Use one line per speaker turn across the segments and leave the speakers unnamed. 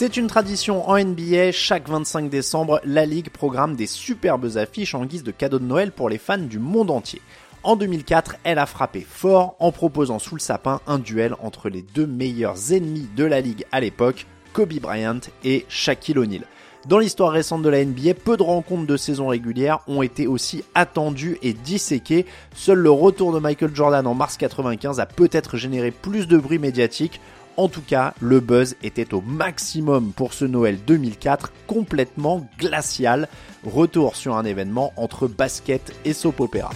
C'est une tradition en NBA, chaque 25 décembre, la Ligue programme des superbes affiches en guise de cadeau de Noël pour les fans du monde entier. En 2004, elle a frappé fort en proposant sous le sapin un duel entre les deux meilleurs ennemis de la Ligue à l'époque, Kobe Bryant et Shaquille O'Neal. Dans l'histoire récente de la NBA, peu de rencontres de saison régulière ont été aussi attendues et disséquées. Seul le retour de Michael Jordan en mars 95 a peut-être généré plus de bruit médiatique. En tout cas, le buzz était au maximum pour ce Noël 2004, complètement glacial. Retour sur un événement entre basket et soap opéra.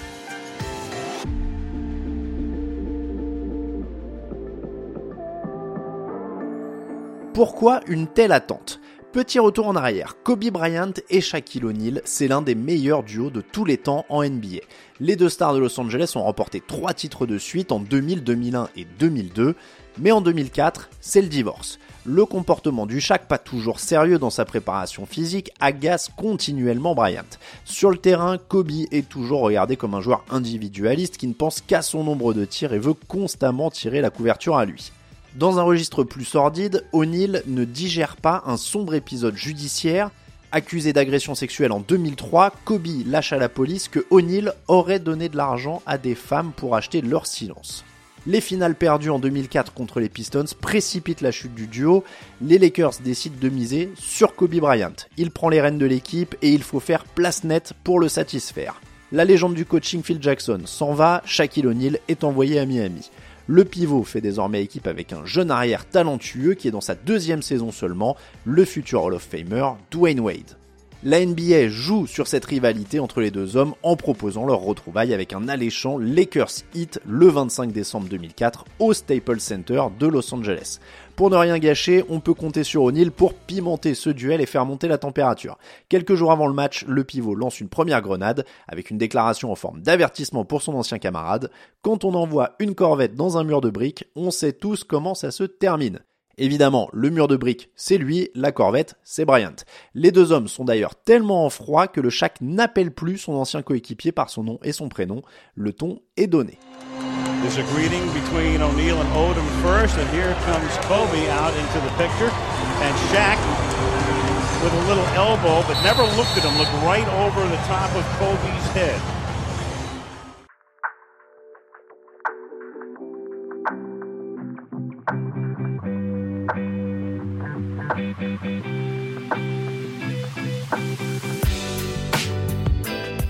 Pourquoi une telle attente? Petit retour en arrière, Kobe Bryant et Shaquille O'Neal, c'est l'un des meilleurs duos de tous les temps en NBA. Les deux stars de Los Angeles ont remporté trois titres de suite en 2000, 2001 et 2002, mais en 2004, c'est le divorce. Le comportement du Shaq, pas toujours sérieux dans sa préparation physique, agace continuellement Bryant. Sur le terrain, Kobe est toujours regardé comme un joueur individualiste qui ne pense qu'à son nombre de tirs et veut constamment tirer la couverture à lui. Dans un registre plus sordide, O'Neill ne digère pas un sombre épisode judiciaire. Accusé d'agression sexuelle en 2003, Kobe lâche à la police que O'Neill aurait donné de l'argent à des femmes pour acheter leur silence. Les finales perdues en 2004 contre les Pistons précipitent la chute du duo. Les Lakers décident de miser sur Kobe Bryant. Il prend les rênes de l'équipe et il faut faire place nette pour le satisfaire. La légende du coaching Phil Jackson s'en va, Shaquille O'Neal est envoyé à Miami. Le pivot fait désormais équipe avec un jeune arrière talentueux qui est dans sa deuxième saison seulement, le futur Hall of Famer Dwayne Wade. La NBA joue sur cette rivalité entre les deux hommes en proposant leur retrouvaille avec un alléchant Lakers Heat le 25 décembre 2004 au Staples Center de Los Angeles. Pour ne rien gâcher, on peut compter sur O'Neal pour pimenter ce duel et faire monter la température. Quelques jours avant le match, le pivot lance une première grenade avec une déclaration en forme d'avertissement pour son ancien camarade. Quand on envoie une corvette dans un mur de briques, on sait tous comment ça se termine. Évidemment, le mur de briques, c'est lui, la corvette, c'est Bryant. Les deux hommes sont d'ailleurs tellement en froid que le Shaq n'appelle plus son ancien coéquipier par son nom et son prénom. Le ton est donné.
There's a greeting between O'Neal and Odom first, and here comes Kobe out into the picture. And Shaq, with a little elbow, but never looked at him, looked right over the top of Kobe's head.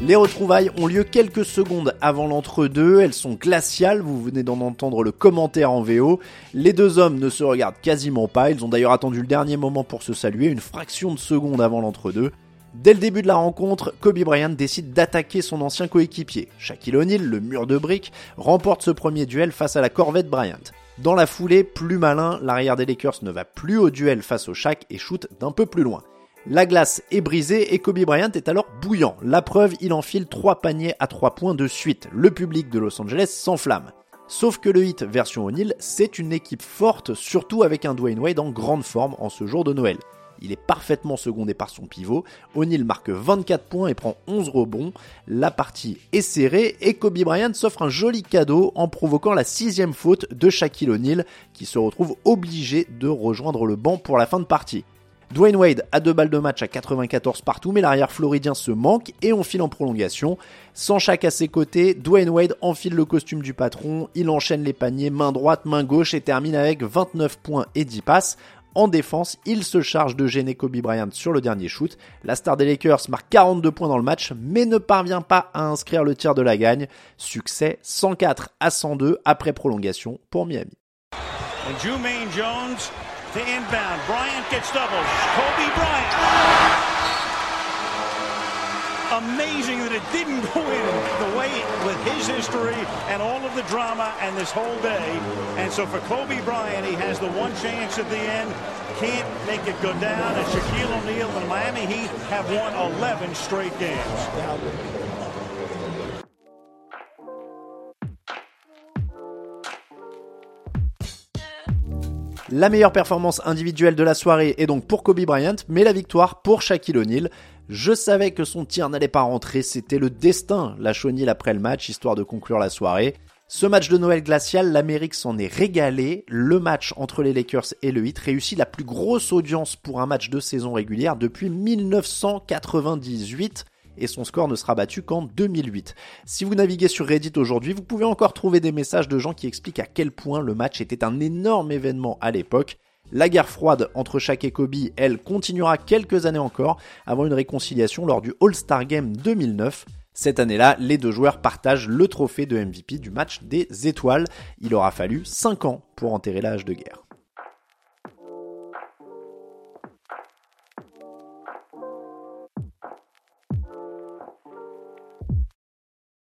Les retrouvailles ont lieu quelques secondes avant l'entre-deux, elles sont glaciales, vous venez d'en entendre le commentaire en VO. Les deux hommes ne se regardent quasiment pas, ils ont d'ailleurs attendu le dernier moment pour se saluer, une fraction de seconde avant l'entre-deux. Dès le début de la rencontre, Kobe Bryant décide d'attaquer son ancien coéquipier. Shaquille O'Neal, le mur de briques, remporte ce premier duel face à la corvette Bryant. Dans la foulée, plus malin, l'arrière des Lakers ne va plus au duel face au Shaq et shoot d'un peu plus loin. La glace est brisée et Kobe Bryant est alors bouillant. La preuve, il enfile trois paniers à trois points de suite. Le public de Los Angeles s'enflamme. Sauf que le hit version O'Neal, c'est une équipe forte, surtout avec un Dwayne Wade en grande forme en ce jour de Noël. Il est parfaitement secondé par son pivot. O'Neal marque 24 points et prend 11 rebonds. La partie est serrée et Kobe Bryant s'offre un joli cadeau en provoquant la sixième faute de Shaquille O'Neal qui se retrouve obligé de rejoindre le banc pour la fin de partie. Dwayne Wade a deux balles de match à 94 partout, mais l'arrière floridien se manque et on file en prolongation. Sans chaque à ses côtés, Dwayne Wade enfile le costume du patron, il enchaîne les paniers main droite, main gauche et termine avec 29 points et 10 passes. En défense, il se charge de gêner Kobe Bryant sur le dernier shoot. La star des Lakers marque 42 points dans le match, mais ne parvient pas à inscrire le tir de la gagne. Succès 104 à 102 après prolongation pour Miami.
Amazing that it didn't go in the way with his history and all of the drama and this whole day. And so for Kobe Bryant, he has the one chance at the end. Can't make it go down. And Shaquille O'Neal and Miami Heat have won 11 straight games.
La meilleure performance individuelle de la soirée est donc pour Kobe Bryant, mais la victoire pour Shaquille O'Neal. Je savais que son tir n'allait pas rentrer, c'était le destin, la O'Neal après le match, histoire de conclure la soirée. Ce match de Noël glacial, l'Amérique s'en est régalée. Le match entre les Lakers et le Heat réussit la plus grosse audience pour un match de saison régulière depuis 1998 et son score ne sera battu qu'en 2008. Si vous naviguez sur Reddit aujourd'hui, vous pouvez encore trouver des messages de gens qui expliquent à quel point le match était un énorme événement à l'époque. La guerre froide entre Shaq et Kobe, elle, continuera quelques années encore avant une réconciliation lors du All-Star Game 2009. Cette année-là, les deux joueurs partagent le trophée de MVP du match des étoiles. Il aura fallu 5 ans pour enterrer l'âge de guerre.